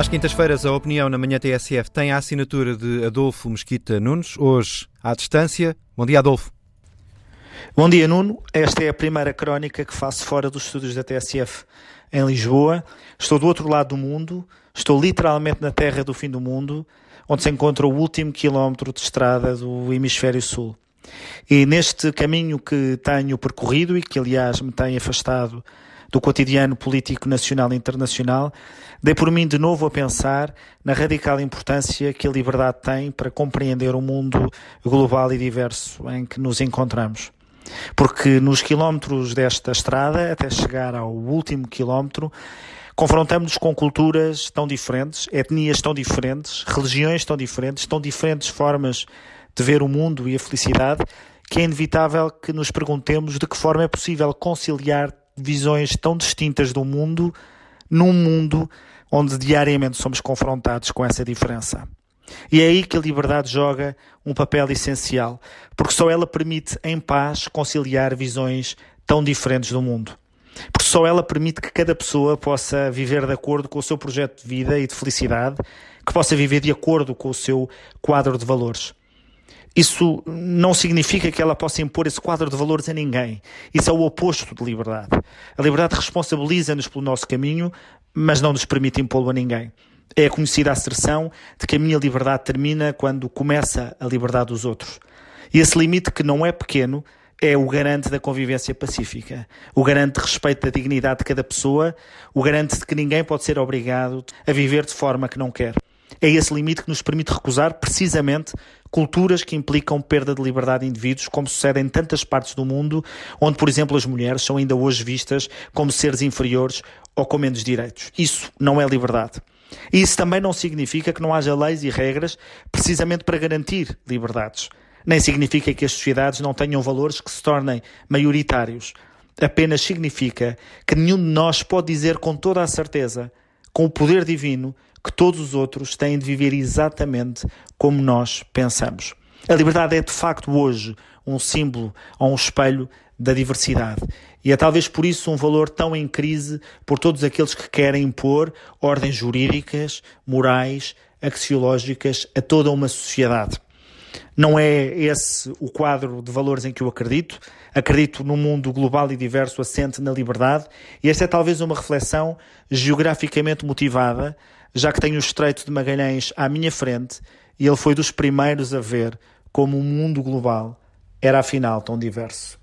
Às quintas-feiras, a opinião na manhã TSF tem a assinatura de Adolfo Mesquita Nunes, hoje à distância. Bom dia, Adolfo. Bom dia, Nuno. Esta é a primeira crónica que faço fora dos estúdios da TSF em Lisboa. Estou do outro lado do mundo, estou literalmente na terra do fim do mundo, onde se encontra o último quilómetro de estrada do hemisfério sul. E neste caminho que tenho percorrido e que, aliás, me tem afastado do cotidiano político nacional e internacional, dei por mim de novo a pensar na radical importância que a liberdade tem para compreender o mundo global e diverso em que nos encontramos. Porque nos quilómetros desta estrada, até chegar ao último quilómetro, confrontamos-nos com culturas tão diferentes, etnias tão diferentes, religiões tão diferentes, tão diferentes formas de ver o mundo e a felicidade, que é inevitável que nos perguntemos de que forma é possível conciliar visões tão distintas do mundo num mundo onde diariamente somos confrontados com essa diferença. E é aí que a liberdade joga um papel essencial, porque só ela permite, em paz, conciliar visões tão diferentes do mundo. Porque só ela permite que cada pessoa possa viver de acordo com o seu projeto de vida e de felicidade, que possa viver de acordo com o seu quadro de valores. Isso não significa que ela possa impor esse quadro de valores a ninguém. Isso é o oposto de liberdade. A liberdade responsabiliza-nos pelo nosso caminho, mas não nos permite impô-lo a ninguém. É a conhecida asserção de que a minha liberdade termina quando começa a liberdade dos outros. E esse limite, que não é pequeno, é o garante da convivência pacífica, o garante de respeito da dignidade de cada pessoa, o garante de que ninguém pode ser obrigado a viver de forma que não quer. É esse limite que nos permite recusar, precisamente, culturas que implicam perda de liberdade de indivíduos, como sucede em tantas partes do mundo, onde, por exemplo, as mulheres são ainda hoje vistas como seres inferiores ou com menos direitos. Isso não é liberdade. E isso também não significa que não haja leis e regras precisamente para garantir liberdades. Nem significa que as sociedades não tenham valores que se tornem maioritários. Apenas significa que nenhum de nós pode dizer com toda a certeza, com o poder divino, que todos os outros têm de viver exatamente como nós pensamos. A liberdade é de facto hoje um símbolo ou um espelho da diversidade. E é talvez por isso um valor tão em crise por todos aqueles que querem impor ordens jurídicas, morais, axiológicas a toda uma sociedade. Não é esse o quadro de valores em que eu acredito. Acredito num mundo global e diverso assente na liberdade, e esta é talvez uma reflexão geograficamente motivada, já que tenho o Estreito de Magalhães à minha frente e ele foi dos primeiros a ver como o mundo global era afinal tão diverso.